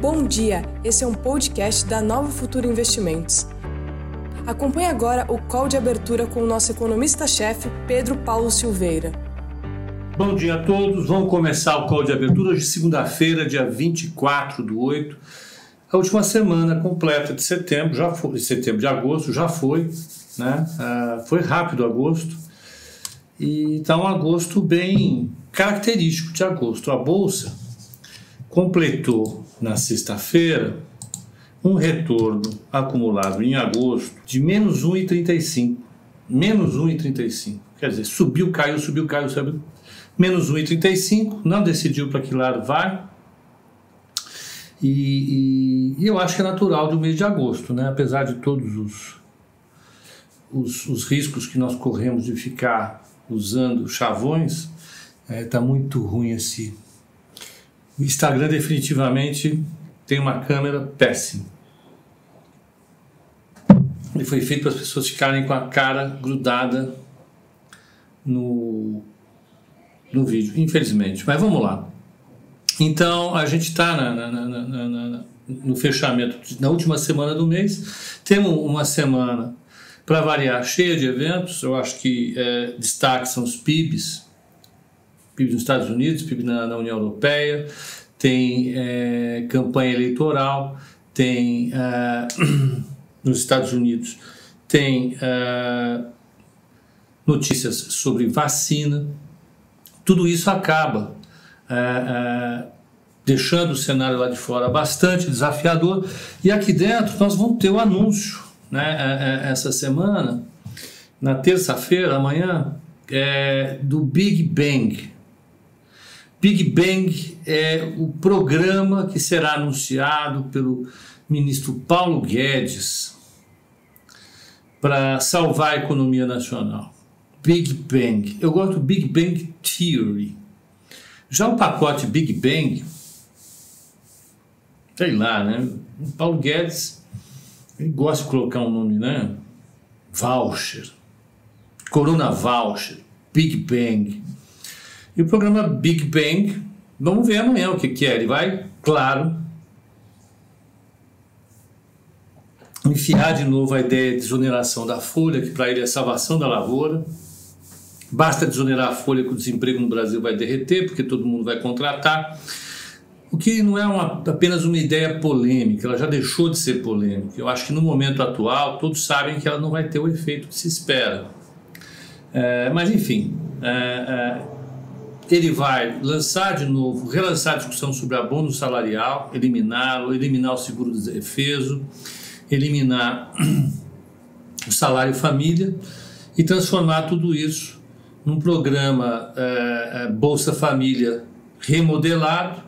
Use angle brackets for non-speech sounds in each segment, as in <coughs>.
Bom dia, esse é um podcast da Nova Futura Investimentos. Acompanhe agora o call de abertura com o nosso economista-chefe, Pedro Paulo Silveira. Bom dia a todos, vamos começar o call de abertura hoje, segunda-feira, dia 24 do 8. A última semana completa de setembro, já foi, de setembro, de agosto, já foi, né? Uh, foi rápido agosto. E está um agosto bem característico de agosto. A Bolsa completou na sexta-feira um retorno acumulado em agosto de menos 1,35. Menos 1,35. Quer dizer, subiu, caiu, subiu, caiu, subiu. Menos 1,35. Não decidiu para que lado vai. E, e, e, eu acho que é natural do mês de agosto, né? apesar de todos os, os, os riscos que nós corremos de ficar usando chavões, está é, tá muito ruim esse o Instagram definitivamente tem uma câmera péssima. Ele foi feito para as pessoas ficarem com a cara grudada no, no vídeo, infelizmente. Mas vamos lá. Então, a gente está no fechamento, na última semana do mês. Temos uma semana, para variar, cheia de eventos. Eu acho que é, destaque são os PIBs, PIB nos Estados Unidos, PIB na, na União Europeia, tem é, campanha eleitoral, tem é, <clears throat> nos Estados Unidos, tem é, notícias sobre vacina. Tudo isso acaba é, é, deixando o cenário lá de fora bastante desafiador. E aqui dentro nós vamos ter o anúncio né, é, essa semana, na terça-feira, amanhã, do Big Bang Big Bang é o programa que será anunciado pelo ministro Paulo Guedes para salvar a economia nacional. Big Bang. Eu gosto do Big Bang Theory. Já o pacote Big Bang, sei lá, né? O Paulo Guedes, ele gosta de colocar um nome, né? Voucher, Corona Voucher, Big Bang. E o programa Big Bang, vamos ver amanhã o que, que é. Ele vai, claro, enfiar de novo a ideia de desoneração da folha, que para ele é salvação da lavoura. Basta desonerar a folha que o desemprego no Brasil vai derreter, porque todo mundo vai contratar. O que não é uma, apenas uma ideia polêmica, ela já deixou de ser polêmica. Eu acho que no momento atual todos sabem que ela não vai ter o efeito que se espera. É, mas enfim, é, é, ele vai lançar de novo, relançar a discussão sobre abono salarial, eliminá-lo, eliminar o seguro de defeso, eliminar <clears throat> o salário família e transformar tudo isso num programa é, Bolsa Família remodelado,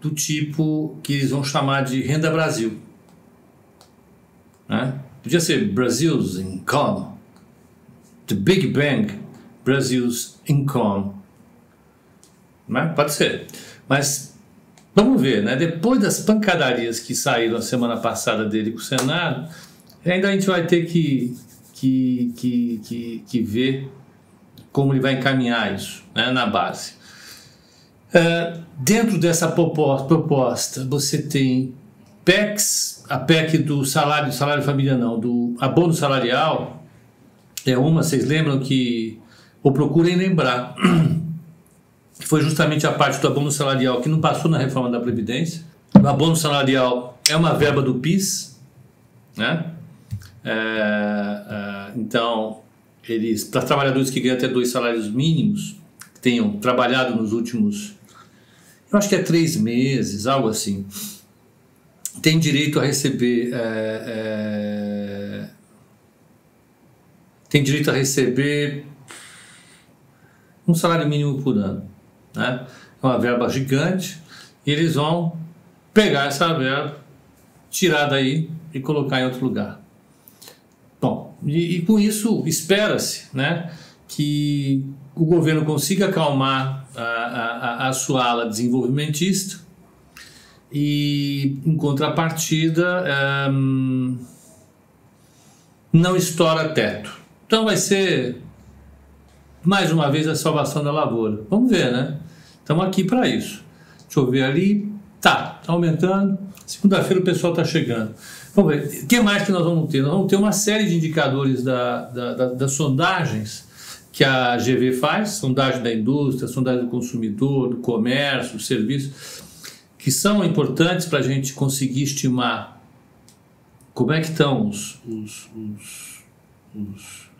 do tipo que eles vão chamar de Renda Brasil. Né? Podia ser Brasil's Income, The Big Bang, Brasil's Income né? Pode ser. Mas vamos ver, né? Depois das pancadarias que saíram a semana passada dele com o Senado, ainda a gente vai ter que, que, que, que, que ver como ele vai encaminhar isso né? na base. Uh, dentro dessa proposta, você tem PECs, a PEC do salário, salário família não, do abono salarial, é uma, vocês lembram que, ou procurem lembrar, <clears throat> que foi justamente a parte do abono salarial que não passou na reforma da Previdência. O abono salarial é uma verba do PIS, né? É, é, então, eles, para trabalhadores que ganham até dois salários mínimos, que tenham trabalhado nos últimos, eu acho que é três meses, algo assim, tem direito a receber. É, é tem direito a receber um salário mínimo por ano né? É uma verba gigante, e eles vão pegar essa verba, tirar daí e colocar em outro lugar. Bom, e, e com isso espera-se né, que o governo consiga acalmar a, a, a sua ala desenvolvimentista e, em contrapartida, um, não estoura teto. Então vai ser mais uma vez a salvação da lavoura. Vamos ver, né? Estamos aqui para isso. Deixa eu ver ali. Tá, tá aumentando. Segunda-feira o pessoal está chegando. Vamos ver. O que mais que nós vamos ter? Nós vamos ter uma série de indicadores da, da, da, das sondagens que a GV faz, sondagem da indústria, sondagem do consumidor, do comércio, do serviço, que são importantes para a gente conseguir estimar como é que estão os, os, os, os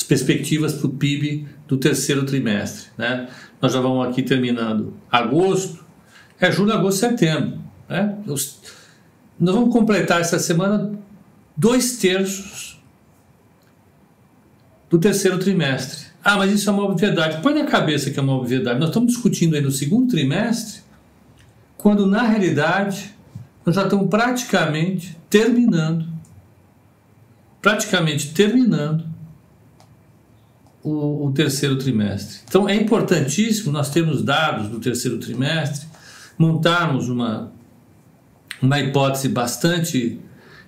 as perspectivas para o PIB do terceiro trimestre. Né? Nós já vamos aqui terminando agosto, é julho, agosto, setembro. Né? Nós vamos completar essa semana dois terços do terceiro trimestre. Ah, mas isso é uma obviedade. Põe na cabeça que é uma obviedade. Nós estamos discutindo aí no segundo trimestre, quando na realidade nós já estamos praticamente terminando, praticamente terminando o, o, terceiro trimestre. Então é importantíssimo nós termos dados do terceiro trimestre, montarmos uma, uma hipótese bastante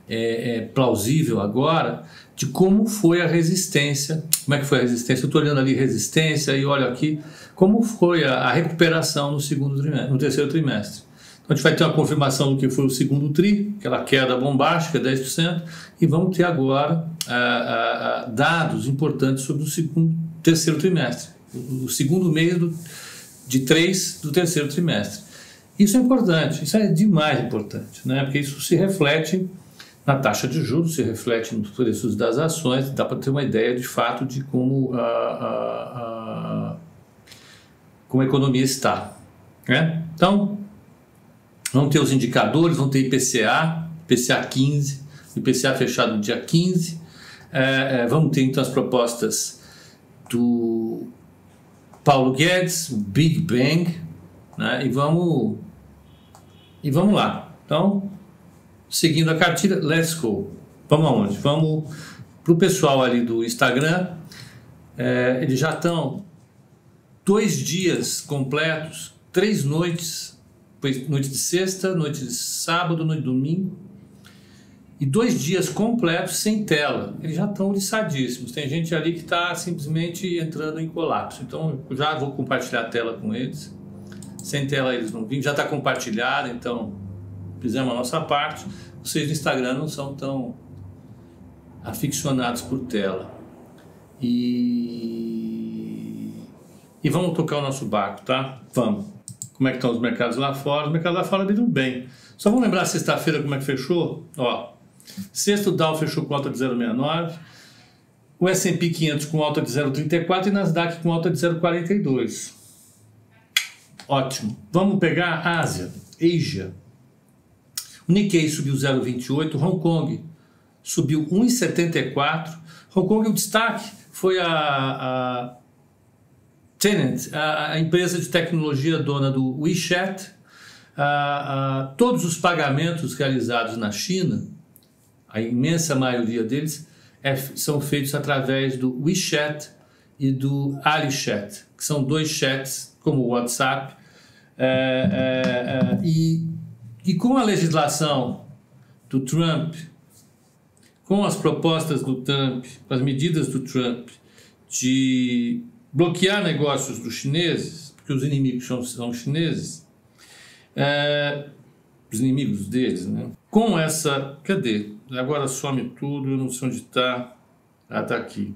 é, é, plausível agora de como foi a resistência. Como é que foi a resistência? Eu estou olhando ali resistência e olho aqui como foi a, a recuperação no segundo trimestre, no terceiro trimestre. Então a gente vai ter uma confirmação do que foi o segundo TRI, aquela queda bombástica, 10%, e vamos ter agora ah, ah, dados importantes sobre o segundo, terceiro trimestre, o, segundo mês do, de três do terceiro trimestre. Isso é importante, isso é demais importante, né? porque isso se reflete na taxa de juros, se reflete nos preços das ações, dá para ter uma ideia de fato de como a, a, a como a economia está. Né? Então, Vão ter os indicadores, vão ter IPCA, IPCA 15, IPCA fechado no dia 15. É, é, vamos ter então as propostas do Paulo Guedes, Big Bang, né? e vamos e vamos lá. Então, seguindo a cartilha, let's go. Vamos aonde? Vamos para o pessoal ali do Instagram. É, eles já estão dois dias completos, três noites foi noite de sexta, noite de sábado, noite de domingo. E dois dias completos sem tela. Eles já estão liçadíssimos. Tem gente ali que está simplesmente entrando em colapso. Então, já vou compartilhar a tela com eles. Sem tela eles não vêm. Já está compartilhado, então fizemos a nossa parte. Vocês do Instagram não são tão aficionados por tela. E, e vamos tocar o nosso barco, tá? Vamos como é que estão os mercados lá fora. Os mercados lá fora viram bem. Só vamos lembrar sexta-feira como é que fechou? Ó, sexto Dow fechou com alta de 0,69, o S&P 500 com alta de 0,34 e Nasdaq com alta de 0,42. Ótimo. Vamos pegar a Ásia, Asia. O Nikkei subiu 0,28, Hong Kong subiu 1,74. Hong Kong o destaque foi a, a Tenant, a, a empresa de tecnologia dona do WeChat, a, a, todos os pagamentos realizados na China, a imensa maioria deles, é, são feitos através do WeChat e do AliChat, que são dois chats como o WhatsApp. É, é, é, e, e com a legislação do Trump, com as propostas do Trump, com as medidas do Trump de bloquear negócios dos chineses, porque os inimigos são, são chineses, é, os inimigos deles, né? Com essa. Cadê? Agora some tudo, eu não sei onde está. Ah, está aqui.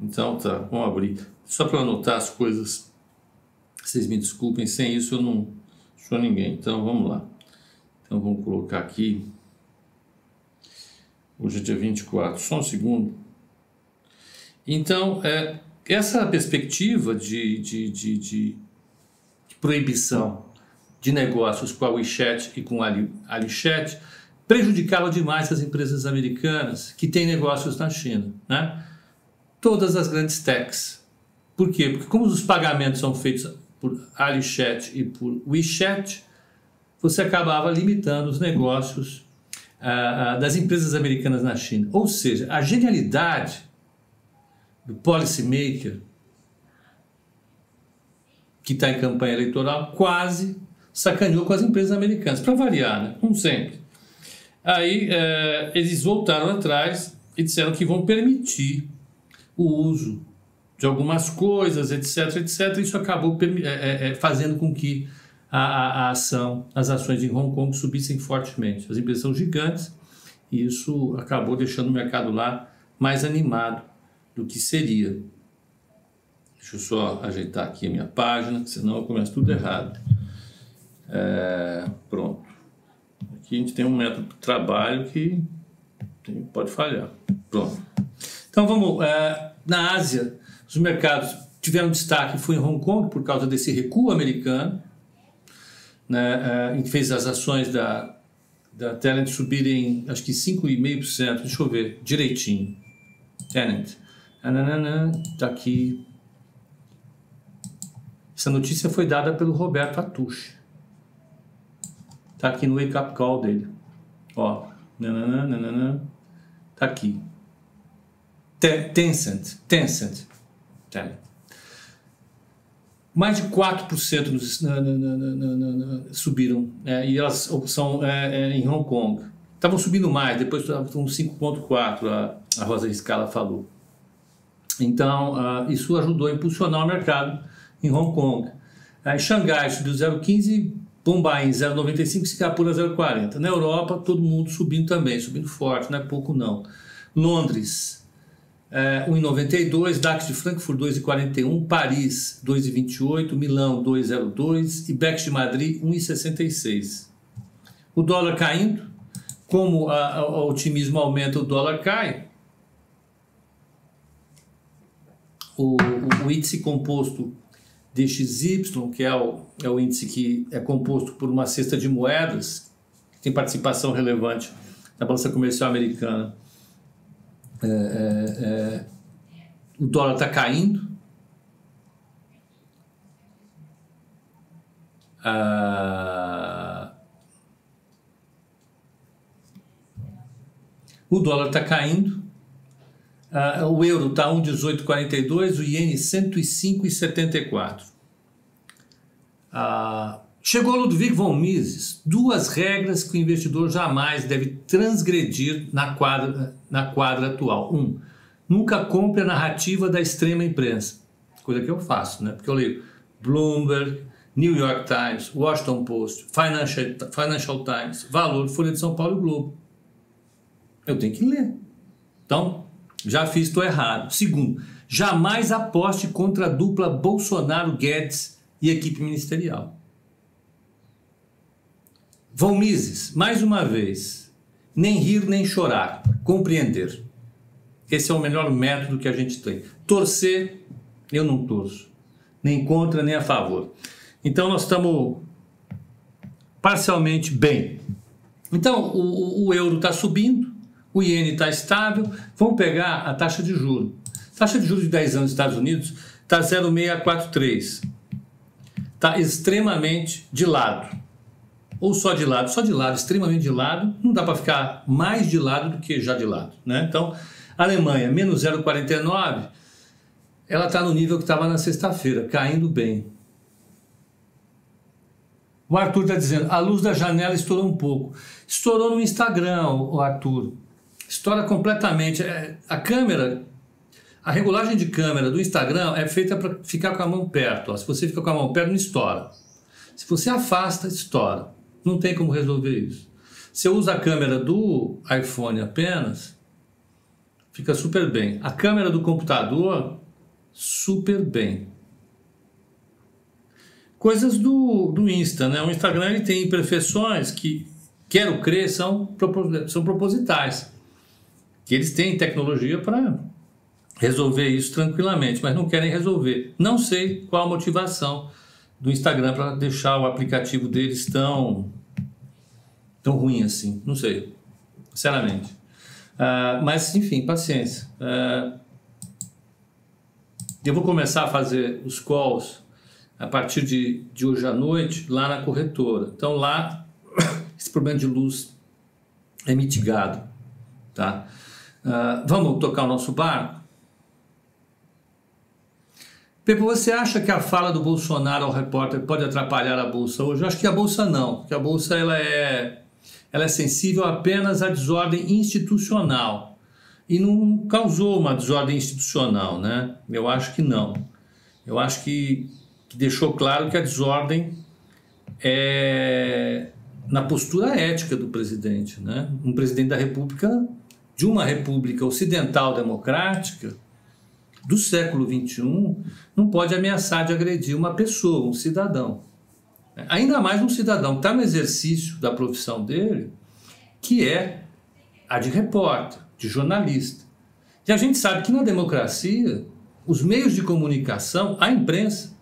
Então tá, vamos abrir. Só para anotar as coisas. Vocês me desculpem, sem isso eu não sou ninguém. Então vamos lá. Então vamos colocar aqui. Hoje é dia 24, só um segundo. Então, é, essa perspectiva de, de, de, de, proibição de negócios com a WeChat e com a AliChat prejudicava demais as empresas americanas que têm negócios na China. Né? Todas as grandes techs. Por quê? Porque como os pagamentos são feitos por AliChat e por WeChat, você acabava limitando os negócios uh, das empresas americanas na China. Ou seja, a genialidade do policymaker que está em campanha eleitoral quase sacaneou com as empresas americanas, para variar, né? como sempre. Aí é, eles voltaram atrás e disseram que vão permitir o uso de algumas coisas, etc, etc. Isso acabou é, é, fazendo com que a, a ação, as ações em Hong Kong subissem fortemente. As empresas são gigantes e isso acabou deixando o mercado lá mais animado do que seria. Deixa eu só ajeitar aqui a minha página, senão eu começo tudo errado. É, pronto. Aqui a gente tem um método de trabalho que pode falhar. Pronto. Então vamos. É, na Ásia, os mercados tiveram destaque foi em Hong Kong por causa desse recuo americano, né, é, que fez as ações da, da Tenant subirem acho que 5,5%. Deixa eu ver direitinho. Está aqui. Essa notícia foi dada pelo Roberto Atush. Está aqui no wake up call dele. Ó. Tá aqui. Tencent. Tencent. Tá. Mais de 4% nos, na, na, na, subiram. É, e elas são é, é, em Hong Kong. Estavam subindo mais, depois estavam 5,4%, a, a Rosa Scala falou. Então, uh, isso ajudou a impulsionar o mercado em Hong Kong. Aí, Xangai subiu 0,15%, Bombay em 0,95, Singapura 0,40. Na Europa, todo mundo subindo também, subindo forte, não é pouco não. Londres, é, 1,92, DAX de Frankfurt 2,41, Paris 2,28, Milão 2,02 e BEX de Madrid 1,66. O dólar caindo, como a, a, o otimismo aumenta, o dólar cai. O, o, índice composto DXY, que é o, é o índice que é composto por uma cesta de moedas, que tem participação relevante na balança comercial americana. É, é, é, o dólar está caindo. Ah, o dólar está caindo. Uh, o euro está 1,1842, o iene 105,74. Uh, chegou Ludwig von Mises, duas regras que o investidor jamais deve transgredir na quadra, na quadra atual. Um, nunca compre a narrativa da extrema imprensa, coisa que eu faço, né? porque eu leio Bloomberg, New York Times, Washington Post, Financial, Financial Times, Valor, Folha de São Paulo e Globo. Eu tenho que ler. Então, já fiz, estou errado. Segundo, jamais aposte contra a dupla Bolsonaro-Guedes e equipe ministerial. Vão Mises, mais uma vez, nem rir nem chorar, compreender. Esse é o melhor método que a gente tem. Torcer, eu não torço, nem contra nem a favor. Então nós estamos parcialmente bem. Então o, o euro está subindo, o iene está estável, vamos pegar a taxa de juros. taxa de juros de 10 anos nos Estados Unidos está 0,643. Está extremamente de lado. Ou só de lado, só de lado, extremamente de lado, não dá para ficar mais de lado do que já de lado. Né? Então, Alemanha, menos 0,49, ela está no nível que estava na sexta-feira, caindo bem. O Arthur está dizendo, a luz da janela estourou um pouco. Estourou no Instagram, o Arthur estoura completamente. É, a câmera, a regulagem de câmera do Instagram é feita para ficar com a mão perto. Ó. Se você fica com a mão perto, não estoura. Se você afasta, estoura. Não tem como resolver isso. Se eu uso a câmera do iPhone apenas, fica super bem. A câmera do computador, super bem. Coisas do, do Insta, né? O Instagram ele tem imperfeições que, quero crer, são, são propositais que eles têm tecnologia para resolver isso tranquilamente, mas não querem resolver. Não sei qual a motivação do Instagram para deixar o aplicativo deles tão tão ruim assim. Não sei, sinceramente. Uh, mas enfim, paciência. Uh, eu vou começar a fazer os calls a partir de, de hoje à noite lá na corretora. Então lá <coughs> esse problema de luz é mitigado, tá? Uh, vamos tocar o nosso barco? Pepe, você acha que a fala do Bolsonaro ao repórter pode atrapalhar a Bolsa hoje? Eu acho que a Bolsa não, porque a Bolsa ela é, ela é sensível apenas à desordem institucional e não causou uma desordem institucional, né? Eu acho que não. Eu acho que, que deixou claro que a desordem é na postura ética do presidente. Né? Um presidente da República, de uma república ocidental democrática, do século XXI, não pode ameaçar de agredir uma pessoa, um cidadão. Ainda mais um cidadão que está no exercício da profissão dele, que é a de repórter, de jornalista. E a gente sabe que na democracia, os meios de comunicação, a imprensa,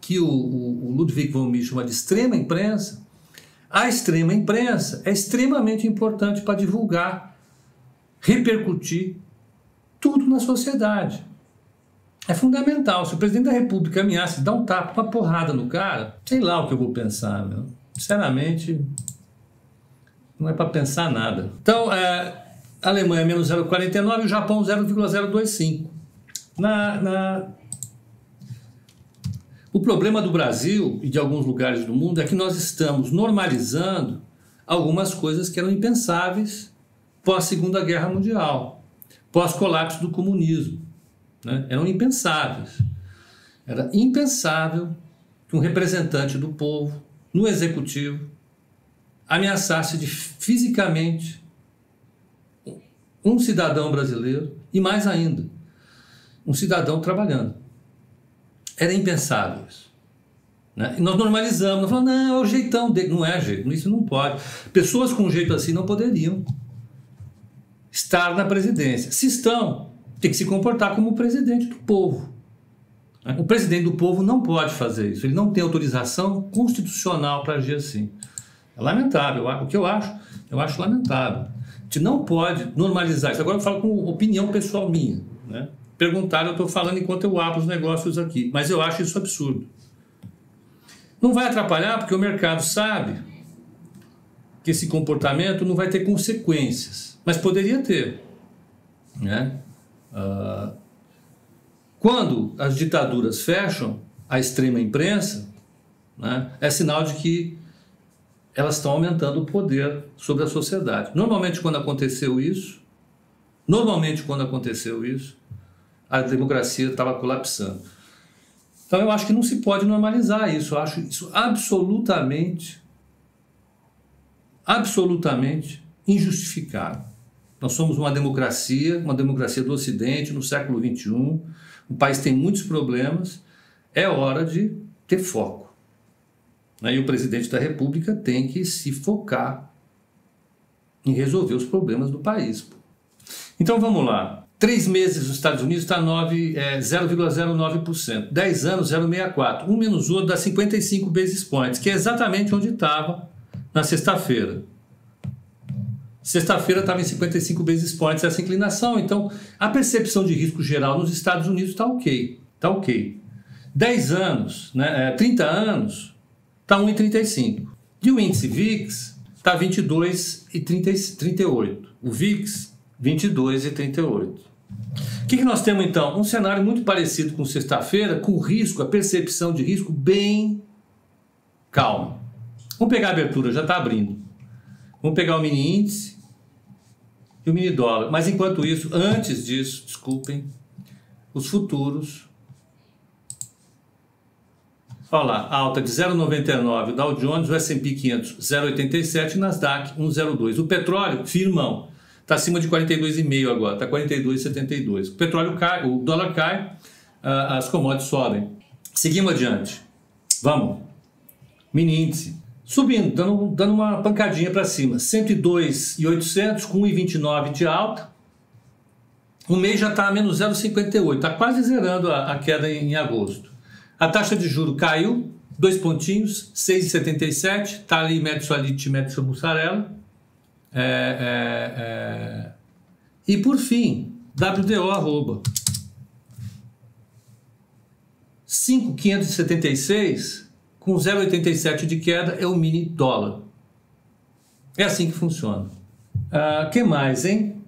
que o, o, o Ludwig von Mises chama de extrema imprensa, a extrema imprensa é extremamente importante para divulgar, repercutir tudo na sociedade. É fundamental. Se o presidente da República ameaça dar um tapa, uma porrada no cara, sei lá o que eu vou pensar, meu. Sinceramente, não é para pensar nada. Então, é, a Alemanha menos 0,49 e o Japão 0,025. Na, na... O problema do Brasil e de alguns lugares do mundo é que nós estamos normalizando algumas coisas que eram impensáveis pós Segunda Guerra Mundial, pós colapso do comunismo, né? eram impensáveis. Era impensável que um representante do povo no executivo ameaçasse de fisicamente um cidadão brasileiro e mais ainda, um cidadão trabalhando. Era impensável isso. Né? E nós normalizamos, nós falamos, não, é o jeitão dele. Não é jeito, isso não pode. Pessoas com um jeito assim não poderiam estar na presidência. Se estão, tem que se comportar como presidente do povo. Né? O presidente do povo não pode fazer isso, ele não tem autorização constitucional para agir assim. É lamentável. O que eu acho, eu acho lamentável. A gente não pode normalizar isso. Agora eu falo com opinião pessoal minha. Né? Perguntaram, eu estou falando enquanto eu abro os negócios aqui. Mas eu acho isso absurdo. Não vai atrapalhar porque o mercado sabe que esse comportamento não vai ter consequências. Mas poderia ter. Né? Uh, quando as ditaduras fecham a extrema imprensa, né, é sinal de que elas estão aumentando o poder sobre a sociedade. Normalmente, quando aconteceu isso, normalmente, quando aconteceu isso, a democracia estava colapsando. Então, eu acho que não se pode normalizar isso. Eu acho isso absolutamente, absolutamente injustificável. Nós somos uma democracia, uma democracia do Ocidente, no século XXI. O país tem muitos problemas. É hora de ter foco. Né? E o presidente da República tem que se focar em resolver os problemas do país. Então vamos lá. Três meses nos Estados Unidos está é, 0,09%. Dez anos, 0,64%. Um menos outro dá 55 basis points, que é exatamente onde estava na sexta-feira. Sexta-feira estava em 55 basis points essa inclinação. Então, a percepção de risco geral nos Estados Unidos está ok. Está ok. 10 anos, né, 30 é, anos, está 1,35. E o índice VIX está 22,38. O VIX, 22,38. O que, que nós temos então? Um cenário muito parecido com sexta-feira, com risco, a percepção de risco bem calma. Vamos pegar a abertura, já está abrindo. Vamos pegar o mini índice e o mini dólar. Mas enquanto isso, antes disso, desculpem, os futuros Olha lá, alta de 0,99, Dow Jones, o S&P 500 0,87, Nasdaq 1,02. O petróleo, firmão, está acima de 42,5 agora, está 42,72. O petróleo cai, o dólar cai, as commodities sobem. Seguimos adiante. Vamos. Mini índice. Subindo, dando, dando uma pancadinha para cima. 102,800 com 1,29 de alta. O mês já está a menos 0,58, está quase zerando a, a queda em, em agosto. A taxa de juro caiu, dois pontinhos, 6,77, está ali metro alite, metro mussarela. É, é, é. E por fim, WDO arroba 5,576 com 0,87 de queda é o mini dólar. É assim que funciona. Uh, que mais, hein?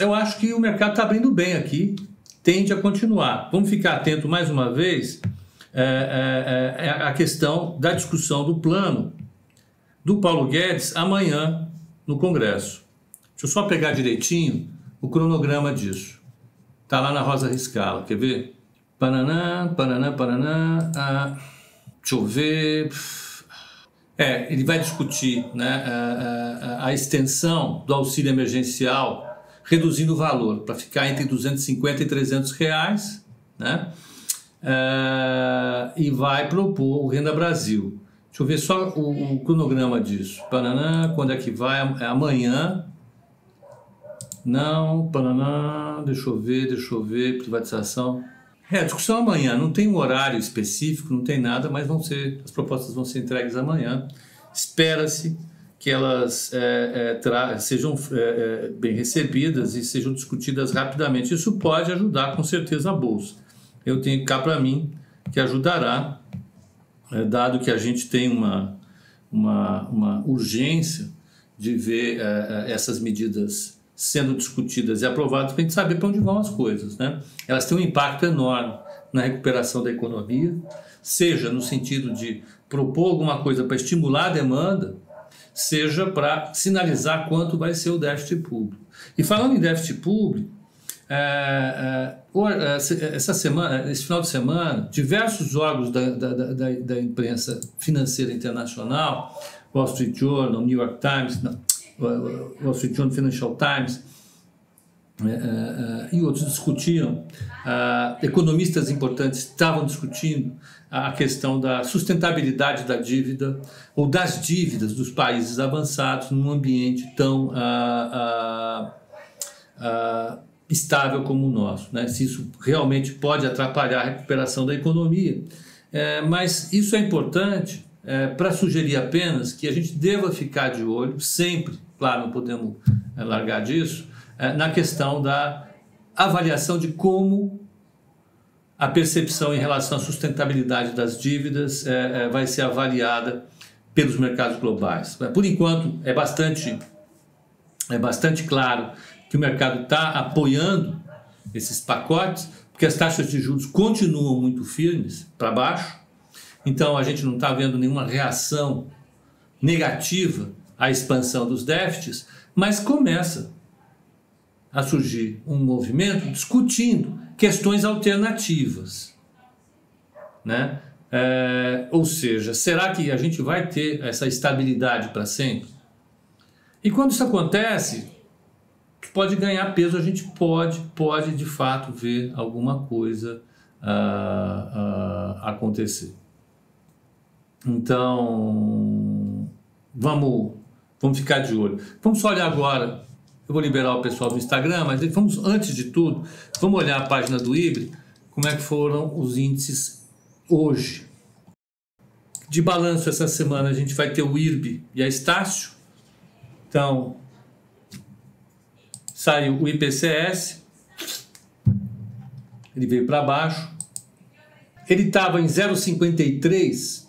Eu acho que o mercado está abrindo bem aqui tende a continuar. Vamos ficar atento mais uma vez é, é, é, a questão da discussão do plano do Paulo Guedes amanhã no Congresso. Deixa eu só pegar direitinho o cronograma disso. Está lá na Rosa Riscala, quer ver? Paraná, Paraná, Paraná. Ah, deixa eu ver. É, ele vai discutir né, a, a, a extensão do auxílio emergencial, reduzindo o valor para ficar entre 250 e 300 reais, né? Uh, e vai propor o Renda Brasil. Deixa eu ver só o, o cronograma disso. Paraná, quando é que vai? É amanhã. Não, Paraná, deixa eu ver, deixa eu ver, privatização. É, a discussão amanhã, não tem um horário específico, não tem nada, mas vão ser, as propostas vão ser entregues amanhã. Espera-se que elas é, é, sejam é, é, bem recebidas e sejam discutidas rapidamente. Isso pode ajudar com certeza a Bolsa. Eu tenho cá para mim que ajudará, é, dado que a gente tem uma, uma, uma urgência de ver é, essas medidas sendo discutidas e aprovadas para a gente saber para onde vão as coisas. Né? Elas têm um impacto enorme na recuperação da economia, seja no sentido de propor alguma coisa para estimular a demanda, seja para sinalizar quanto vai ser o déficit público. E falando em déficit público, é, é, essa semana, esse final de semana, diversos órgãos da, da, da, da imprensa financeira internacional, Wall Street Journal, New York Times, Wall Street Journal, Financial Times é, é, é, e outros discutiam, economistas importantes estavam discutindo a questão da sustentabilidade da dívida ou das dívidas dos países avançados num ambiente tão estável como o nosso, né? se isso realmente pode atrapalhar a recuperação da economia. É, mas isso é importante é, para sugerir apenas que a gente deva ficar de olho sempre claro, não podemos é, largar disso, é, na questão da avaliação de como a percepção em relação à sustentabilidade das dívidas é, vai ser avaliada pelos mercados globais. Por enquanto, é bastante, é bastante claro que o mercado está apoiando esses pacotes, porque as taxas de juros continuam muito firmes para baixo, então a gente não está vendo nenhuma reação negativa a expansão dos déficits, mas começa a surgir um movimento discutindo questões alternativas. Né? É, ou seja, será que a gente vai ter essa estabilidade para sempre? E quando isso acontece, pode ganhar peso, a gente pode, pode de fato ver alguma coisa uh, uh, acontecer. Então, vamos Vamos ficar de olho. Vamos só olhar agora. Eu vou liberar o pessoal do Instagram, mas vamos, antes de tudo, vamos olhar a página do IBRE, como é que foram os índices hoje. De balanço essa semana a gente vai ter o IRB e a Estácio. Então, saiu o IPCS, ele veio para baixo. Ele estava em 0,53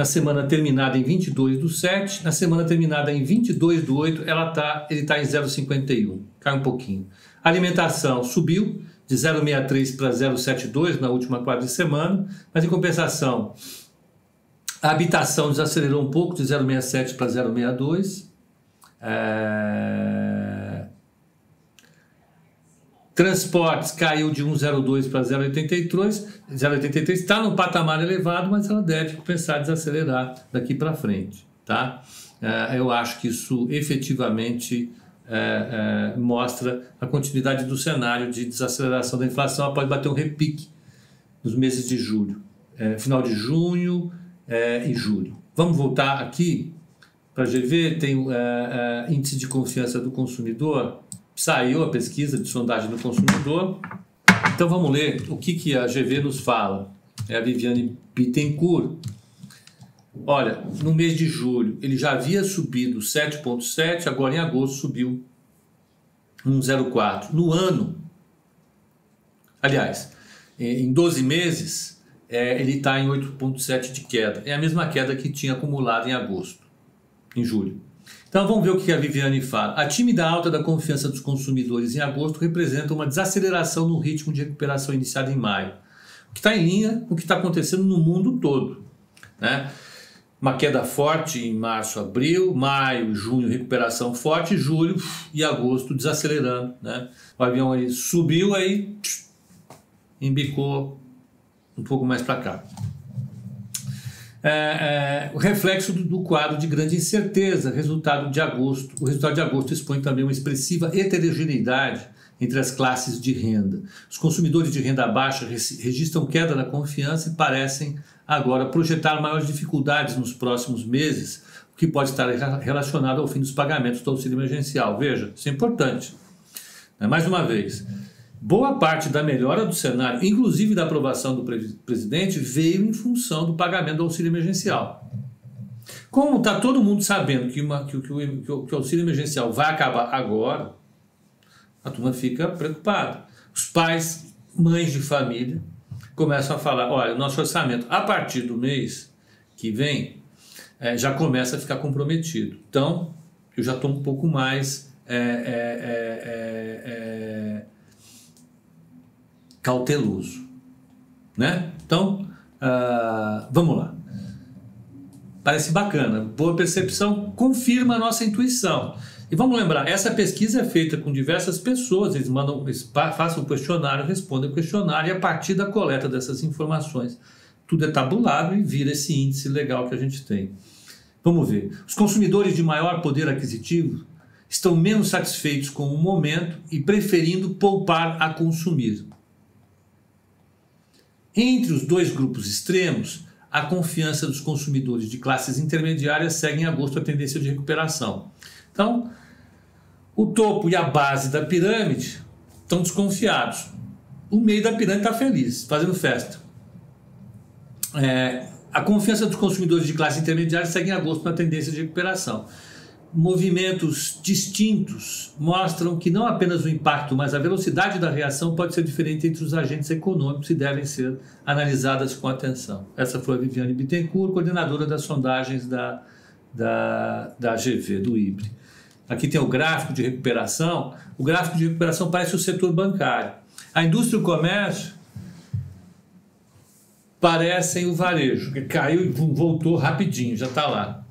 na semana terminada em 22 do 7, na semana terminada em 22 do 8, ela tá, ele está em 0,51, cai um pouquinho. A alimentação subiu de 0,63 para 0,72 na última quadra de semana, mas em compensação, a habitação desacelerou um pouco de 0,67 para 0,62. É... Transportes caiu de 1,02 para 0,83, 0,83 está num patamar elevado, mas ela deve começar a desacelerar daqui para frente. Tá? É, eu acho que isso efetivamente é, é, mostra a continuidade do cenário de desaceleração da inflação. Pode bater um repique nos meses de julho, final de junho e julho. Vamos voltar aqui para GV, tem índice de confiança do consumidor saiu a pesquisa de sondagem do consumidor. Então vamos ler o que, que a GV nos fala. É a Viviane Bittencourt. Olha, no mês de julho ele já havia subido 7,7, agora em agosto subiu 1,04. No ano, aliás, em 12 meses, é, ele está em 8,7 de queda. É a mesma queda que tinha acumulado em agosto, em julho. Então vamos ver o que a Viviane fala. A tímida alta da confiança dos consumidores em agosto representa uma desaceleração no ritmo de recuperação iniciado em maio, o que está em linha com o que está acontecendo no mundo todo. Né? Uma queda forte em março, abril, maio, junho, recuperação forte, julho e agosto desacelerando. Né? O avião aí subiu, aí embicou um pouco mais para cá. É, é, o reflexo do, do, quadro de grande incerteza, resultado de agosto. O resultado de agosto expõe também uma expressiva heterogeneidade entre as classes de renda. Os consumidores de renda baixa registram queda da confiança e parecem agora projetar maiores dificuldades nos próximos meses, o que pode estar relacionado ao fim dos pagamentos do auxílio emergencial. Veja, isso é importante. Né, mais uma vez, boa parte da melhora do cenário, inclusive da aprovação do presidente, veio em função do pagamento do auxílio emergencial. Como está todo mundo sabendo que, uma, que, que, o, que o auxílio emergencial vai acabar agora, a turma fica preocupada. Os pais, mães de família, começam a falar: olha, nosso orçamento a partir do mês que vem é, já começa a ficar comprometido. Então, eu já estou um pouco mais é, é, é, cauteloso. Né? Então, uh, vamos lá. Parece bacana, boa percepção, confirma a nossa intuição. E vamos lembrar, essa pesquisa é feita com diversas pessoas, eles mandam, eles façam o questionário, respondem o questionário e a partir da coleta dessas informações, tudo é tabulado e vira esse índice legal que a gente tem. Vamos ver. Os consumidores de maior poder aquisitivo estão menos satisfeitos com o momento e preferindo poupar a consumir. Entre os dois grupos extremos, a confiança dos consumidores de classes intermediárias segue em agosto a tendência de recuperação. Então, o topo e a base da pirâmide estão desconfiados. O meio da pirâmide está feliz, fazendo festa. É, a confiança dos consumidores de classe intermediária segue em agosto na tendência de recuperação. Movimentos distintos mostram que não apenas o impacto, mas a velocidade da reação pode ser diferente entre os agentes econômicos e devem ser analisadas com atenção. Essa foi a Viviane Bittencourt, coordenadora das sondagens da, da, da GV, do IBRE. Aqui tem o gráfico de recuperação. O gráfico de recuperação parece o setor bancário. A indústria e o comércio parecem o varejo, que caiu e voltou rapidinho, já está lá.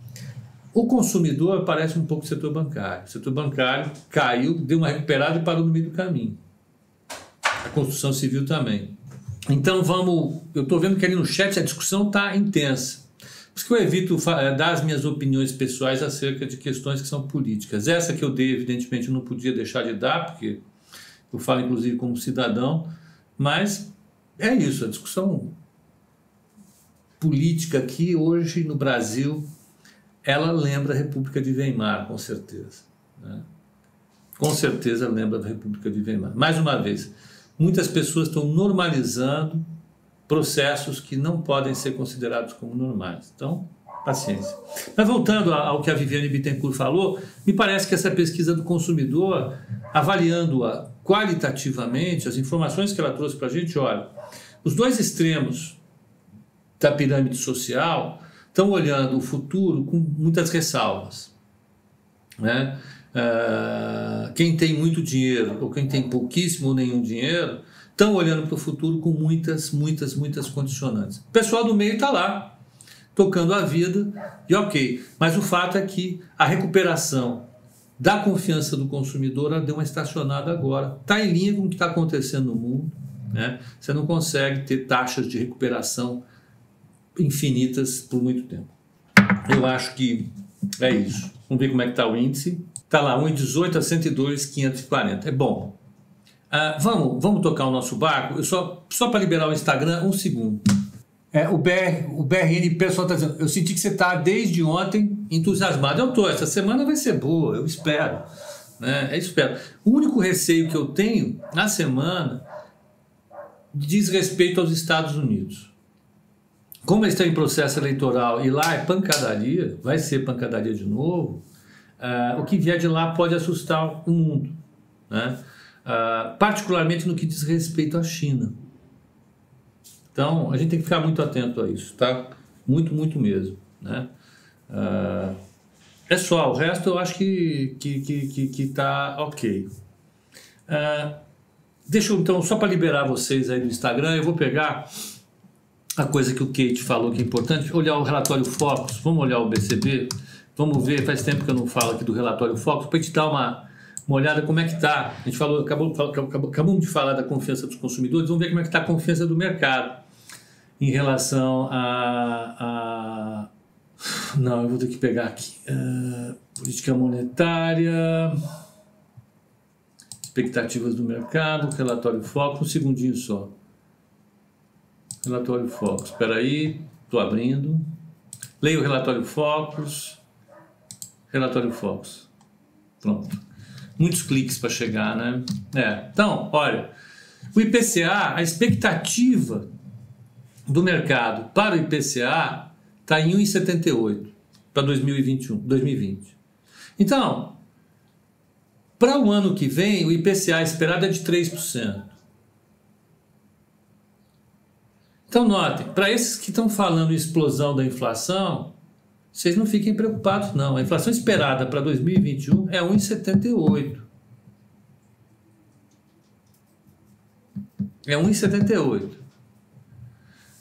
O consumidor parece um pouco o setor bancário. O setor bancário caiu, deu uma recuperada e parou no meio do caminho. A construção civil também. Então vamos. Eu estou vendo que ali no chat a discussão está intensa. Por isso que eu evito eh, dar as minhas opiniões pessoais acerca de questões que são políticas. Essa que eu dei, evidentemente, eu não podia deixar de dar, porque eu falo, inclusive, como cidadão, mas é isso, a discussão política aqui, hoje, no Brasil, ela lembra a República de Weimar, com certeza. Né? Com certeza lembra a República de Weimar. Mais uma vez, muitas pessoas estão normalizando processos que não podem ser considerados como normais. Então, paciência. Mas voltando ao que a Viviane Bittencourt falou, me parece que essa pesquisa do consumidor, avaliando-a qualitativamente, as informações que ela trouxe para a gente, olha, os dois extremos da pirâmide social estão olhando o futuro com muitas ressalvas. Né? Uh, quem tem muito dinheiro ou quem tem pouquíssimo ou nenhum dinheiro estão olhando para o futuro com muitas, muitas, muitas condicionantes. O pessoal do meio está lá, tocando a vida, e ok. Mas o fato é que a recuperação da confiança do consumidor deu uma estacionada agora. Está em linha com o que está acontecendo no mundo. Né? Você não consegue ter taxas de recuperação infinitas por muito tempo. Eu acho que é isso. Vamos ver como é que está o índice. Está lá, 1,18 a 102,540. É bom. Uh, vamos, vamos tocar o nosso barco? Eu só só para liberar o Instagram, um segundo. É, o, BR, o BRN, pessoal está dizendo, eu senti que você está desde ontem entusiasmado. Eu estou, essa semana vai ser boa, eu espero. Né? Eu espero. O único receio que eu tenho na semana diz respeito aos Estados Unidos. Como eles estão em processo eleitoral e lá é pancadaria, vai ser pancadaria de novo, uh, o que vier de lá pode assustar o mundo. Né? uh, particularmente no que diz respeito à China. Então, a gente tem que ficar muito atento a isso, tá? Muito, muito mesmo, né? Uh, é só, o resto eu acho que que que que, que tá ok. Uh, deixa eu então só para liberar vocês aí no Instagram, eu vou pegar a coisa que o Kate falou que é importante, olhar o relatório Focus, vamos olhar o BCB, vamos ver, faz tempo que eu não falo aqui do relatório Focus, para te dar uma, uma olhada como é que está. A gente falou, acabou, acabou, acabamos de falar da confiança dos consumidores, vamos ver como é que está a confiança do mercado em relação a, a Não, eu vou ter que pegar aqui. Uh, política monetária, expectativas do mercado, relatório foco, um segundinho só. Relatório Focus. Espera aí, estou abrindo. Leia o relatório Focus. Relatório Focus. Pronto. Muitos cliques para chegar, né? É. Então, olha, o IPCA, a expectativa do mercado para o IPCA está em 1,78 para 2021, 2020. Então, para o ano que vem, o IPCA esperado é de 3%. Então, notem, para esses que estão falando explosão da inflação, vocês não fiquem preocupados, não. A inflação esperada para 2021 é 1,78. É 1,78.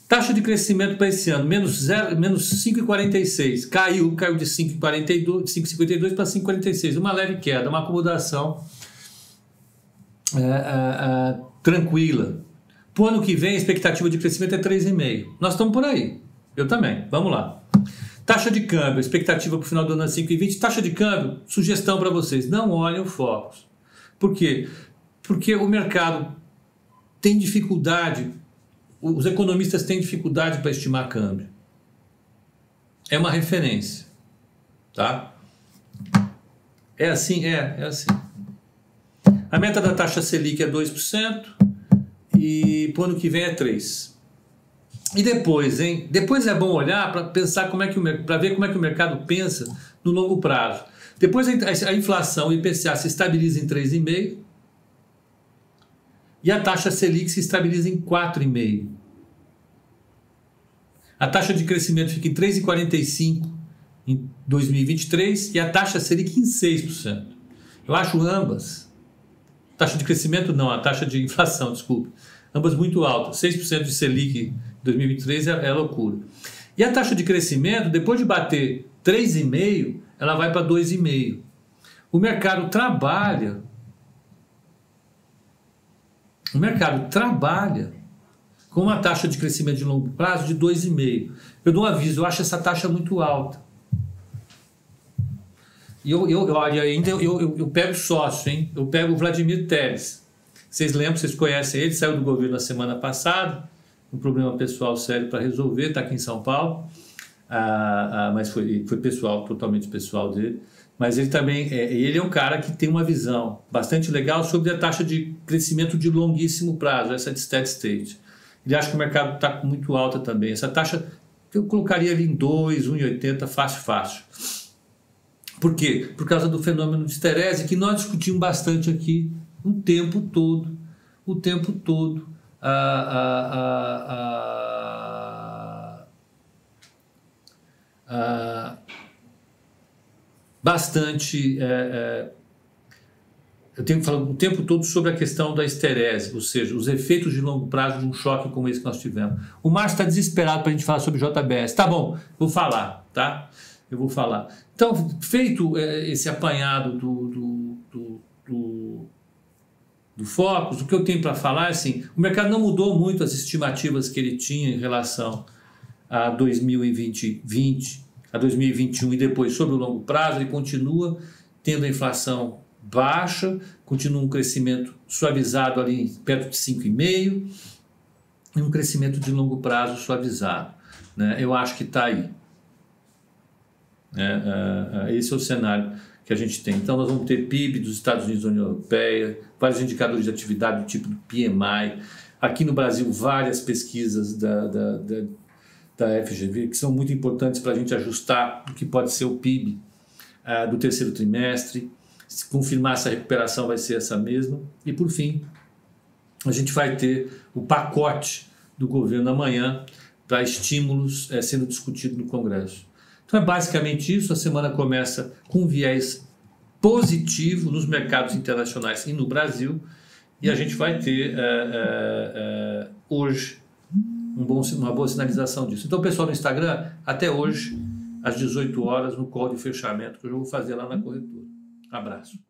Taxa de crescimento para esse ano, menos, menos 5,46. Caiu, caiu de 5,52 para 5,46. Uma leve queda, uma acomodação é, é, é, tranquila. Para ano que vem, a expectativa de crescimento é 3,5. Nós estamos por aí. Eu também. Vamos lá. Taxa de câmbio, expectativa para o final do ano é 5,20. Taxa de câmbio, sugestão para vocês: não olhem o Focus. Por quê? Porque o mercado tem dificuldade, os economistas têm dificuldade para estimar câmbio. É uma referência. Tá? É assim? É, é assim. A meta da taxa Selic é 2% e para o ano que vem é 3. E depois, hein? Depois é bom olhar para pensar como é que o para ver como é que o mercado pensa no longo prazo. Depois a, a inflação, o IPCA se estabiliza em 3,5 e a taxa Selic se estabiliza em 4,5. A taxa de crescimento fica em 3,45 em 2023 e a taxa Selic em 6%. Eu acho ambas Taxa de crescimento não, a taxa de inflação, desculpe. Ambas muito altas. 6% de Selic em 2023 é, é loucura. E a taxa de crescimento, depois de bater 3,5, ela vai para 2,5. O mercado trabalha. O mercado trabalha com uma taxa de crescimento de longo prazo de 2,5. Eu dou um aviso, eu acho essa taxa muito alta. E eu, eu, olha, ainda eu, eu, eu pego sócio, hein? Eu pego o Vladimir Teres. Vocês lembram, vocês conhecem ele, saiu do governo na semana passada, um problema pessoal sério para resolver, está aqui em São Paulo, ah, ah, mas foi, foi pessoal, totalmente pessoal dele. Mas ele também, é, ele é um cara que tem uma visão bastante legal sobre a taxa de crescimento de longuíssimo prazo, essa de steady state. Ele acha que o mercado está muito alta também. Essa taxa eu colocaria ali em 2, 1,80, fácil, fácil. Por quê? Por causa do fenômeno de esterese que nós discutimos bastante aqui o tempo todo, o tempo todo. bastante. É, é, eu tenho falado o tempo todo sobre a questão da esterese, ou seja, os efeitos de longo prazo de um choque como esse que nós tivemos. O Márcio está desesperado para a gente falar sobre JBS. Tá bom, vou falar, tá? Eu vou falar. Então, feito é, esse apanhado do, do, do, do, do Focus, o que eu tenho para falar é assim: o mercado não mudou muito as estimativas que ele tinha em relação a 2020, 20, a 2021 e depois sobre o longo prazo, ele continua tendo a inflação baixa, continua um crescimento suavizado ali perto de 5,5% e um crescimento de longo prazo suavizado. Né? Eu acho que está aí. É, esse é o cenário que a gente tem. Então, nós vamos ter PIB dos Estados Unidos da União Europeia, vários indicadores de atividade do tipo do PMI. Aqui no Brasil, várias pesquisas da, da, da, da FGV que são muito importantes para a gente ajustar o que pode ser o PIB uh, do terceiro trimestre. Se confirmar essa recuperação, vai ser essa mesma. E, por fim, a gente vai ter o pacote do governo amanhã para estímulos é, sendo discutido no Congresso. Então é basicamente isso. A semana começa com viés positivo nos mercados internacionais e no Brasil. E a gente vai ter é, é, é, hoje um bom, uma boa sinalização disso. Então, pessoal no Instagram, até hoje, às 18 horas, no call de fechamento, que eu vou fazer lá na corretora. Abraço.